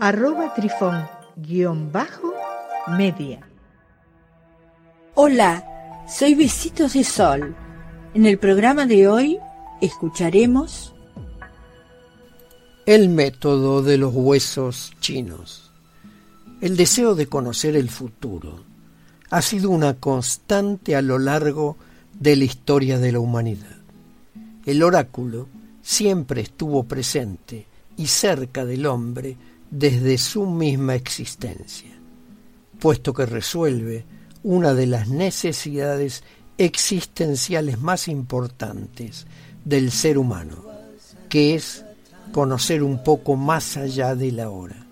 arroba trifón guion bajo media. Hola, soy Besitos de Sol. En el programa de hoy escucharemos el método de los huesos chinos. El deseo de conocer el futuro ha sido una constante a lo largo de la historia de la humanidad. El oráculo siempre estuvo presente y cerca del hombre desde su misma existencia, puesto que resuelve una de las necesidades existenciales más importantes del ser humano, que es conocer un poco más allá de la hora.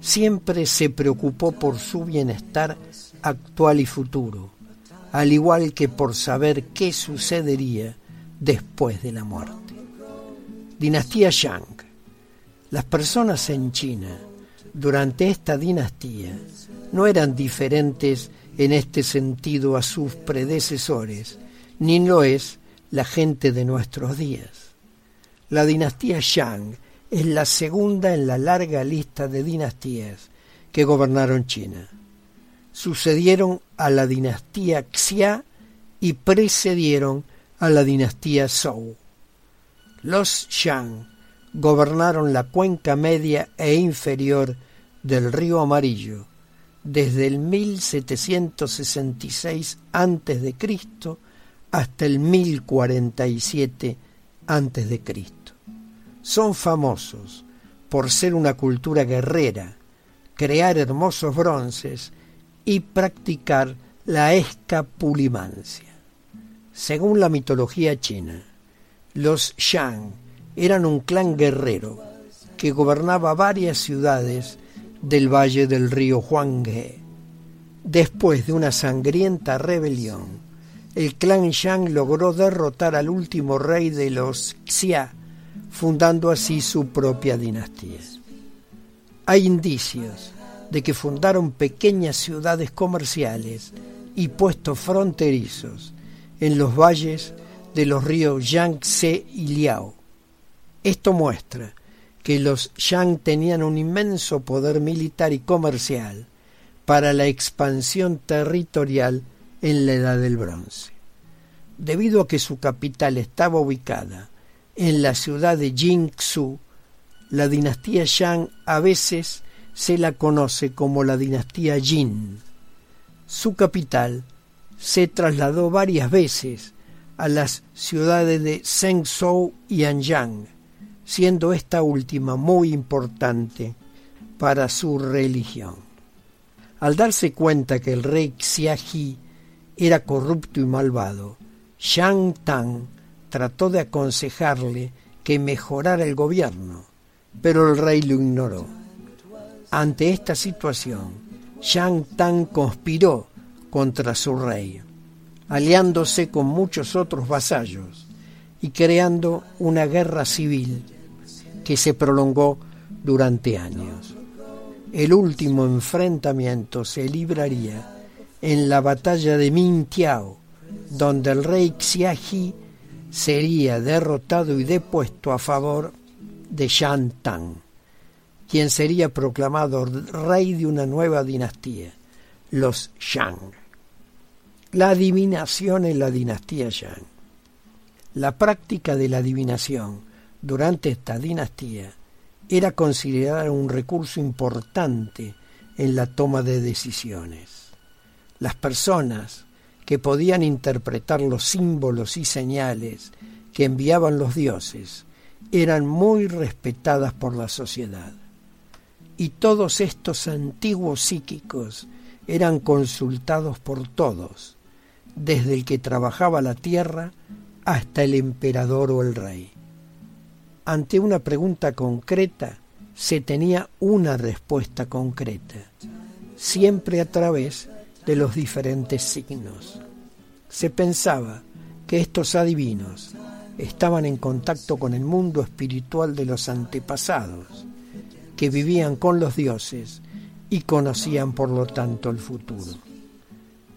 Siempre se preocupó por su bienestar actual y futuro, al igual que por saber qué sucedería después de la muerte. Dinastía Shang las personas en China durante esta dinastía no eran diferentes en este sentido a sus predecesores, ni lo es la gente de nuestros días. La dinastía Shang es la segunda en la larga lista de dinastías que gobernaron China. Sucedieron a la dinastía Xia y precedieron a la dinastía Zhou. Los Shang gobernaron la cuenca media e inferior del río Amarillo desde el 1766 a.C. hasta el 1047 a.C. Son famosos por ser una cultura guerrera, crear hermosos bronces y practicar la escapulimancia. Según la mitología china, los Shang eran un clan guerrero que gobernaba varias ciudades del valle del río Huanghe. Después de una sangrienta rebelión, el clan Shang logró derrotar al último rey de los Xia, fundando así su propia dinastía. Hay indicios de que fundaron pequeñas ciudades comerciales y puestos fronterizos en los valles de los ríos Yangtze y Liao, esto muestra que los Yang tenían un inmenso poder militar y comercial para la expansión territorial en la Edad del Bronce. Debido a que su capital estaba ubicada en la ciudad de Jingzhou, la dinastía Yang a veces se la conoce como la dinastía Jin. Su capital se trasladó varias veces a las ciudades de Zhengzhou y Anyang, siendo esta última muy importante para su religión. Al darse cuenta que el rey Xiaji era corrupto y malvado, Shang Tang trató de aconsejarle que mejorara el gobierno, pero el rey lo ignoró. Ante esta situación, Shang Tang conspiró contra su rey, aliándose con muchos otros vasallos y creando una guerra civil que se prolongó durante años. El último enfrentamiento se libraría en la batalla de Mintiao, donde el rey Xiaji sería derrotado y depuesto a favor de Shan Tang, quien sería proclamado rey de una nueva dinastía, los Shang. La adivinación en la dinastía Shang. La práctica de la adivinación durante esta dinastía era considerada un recurso importante en la toma de decisiones. Las personas que podían interpretar los símbolos y señales que enviaban los dioses eran muy respetadas por la sociedad. Y todos estos antiguos psíquicos eran consultados por todos, desde el que trabajaba la tierra hasta el emperador o el rey ante una pregunta concreta, se tenía una respuesta concreta, siempre a través de los diferentes signos. Se pensaba que estos adivinos estaban en contacto con el mundo espiritual de los antepasados, que vivían con los dioses y conocían por lo tanto el futuro.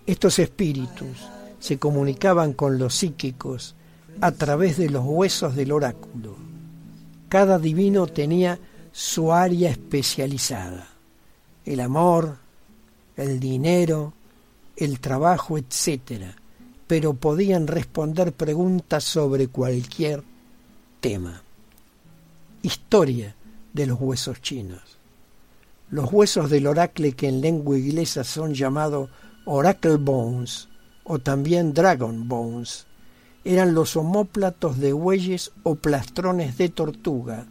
Estos espíritus se comunicaban con los psíquicos a través de los huesos del oráculo. Cada divino tenía su área especializada, el amor, el dinero, el trabajo, etc., pero podían responder preguntas sobre cualquier tema. Historia de los huesos chinos. Los huesos del oracle que en lengua inglesa son llamados Oracle Bones o también Dragon Bones eran los homóplatos de bueyes o plastrones de tortuga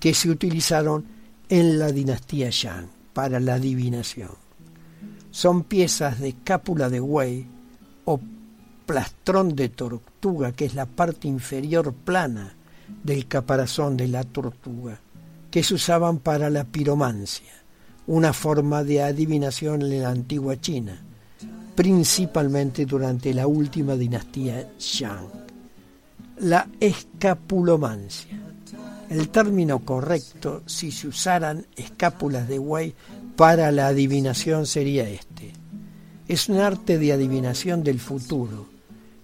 que se utilizaron en la dinastía Shang para la adivinación. Son piezas de cápula de buey o plastrón de tortuga, que es la parte inferior plana del caparazón de la tortuga, que se usaban para la piromancia, una forma de adivinación en la antigua China, principalmente durante la última dinastía Shang. La escapulomancia. El término correcto, si se usaran escápulas de buey para la adivinación, sería este. Es un arte de adivinación del futuro,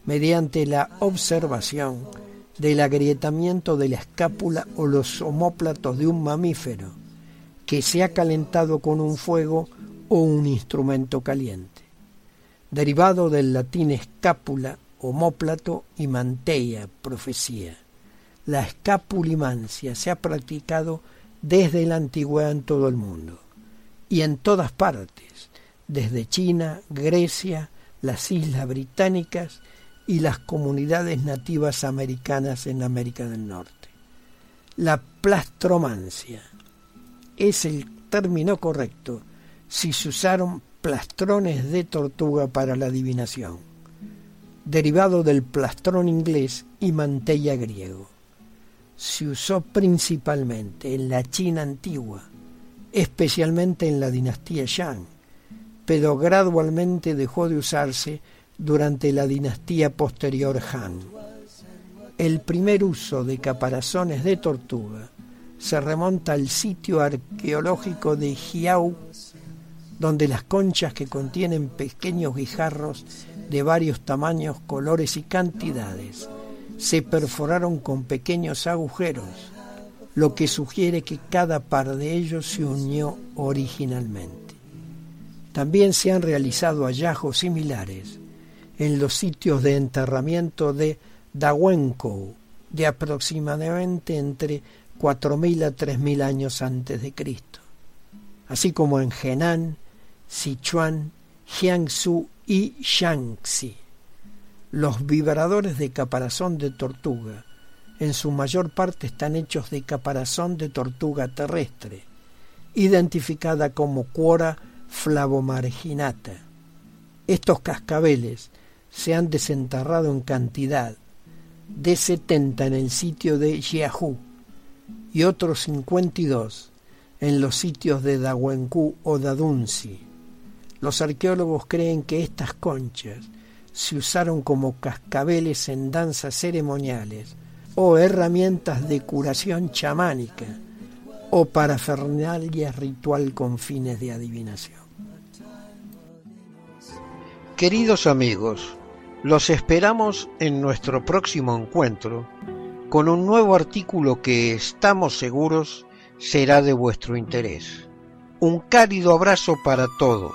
mediante la observación del agrietamiento de la escápula o los omóplatos de un mamífero que se ha calentado con un fuego o un instrumento caliente, derivado del latín escápula, omóplato y mantella, profecía. La escapulimancia se ha practicado desde la antigüedad en todo el mundo y en todas partes, desde China, Grecia, las islas británicas y las comunidades nativas americanas en América del Norte. La plastromancia es el término correcto si se usaron plastrones de tortuga para la adivinación, derivado del plastrón inglés y mantella griego. Se usó principalmente en la China antigua, especialmente en la dinastía Shang, pero gradualmente dejó de usarse durante la dinastía posterior Han. El primer uso de caparazones de tortuga se remonta al sitio arqueológico de Jiao, donde las conchas que contienen pequeños guijarros de varios tamaños, colores y cantidades se perforaron con pequeños agujeros, lo que sugiere que cada par de ellos se unió originalmente. También se han realizado hallazgos similares en los sitios de enterramiento de Dawenkou, de aproximadamente entre 4.000 a 3.000 años antes de Cristo, así como en Henan, Sichuan, Jiangsu y Shaanxi. Los vibradores de caparazón de tortuga en su mayor parte están hechos de caparazón de tortuga terrestre, identificada como Quora flavomarginata. Estos cascabeles se han desenterrado en cantidad de 70 en el sitio de Jiahu y otros 52 en los sitios de Dawenku o Dadunsi. Los arqueólogos creen que estas conchas se usaron como cascabeles en danzas ceremoniales o herramientas de curación chamánica o parafernalia ritual con fines de adivinación. Queridos amigos, los esperamos en nuestro próximo encuentro con un nuevo artículo que estamos seguros será de vuestro interés. Un cálido abrazo para todos.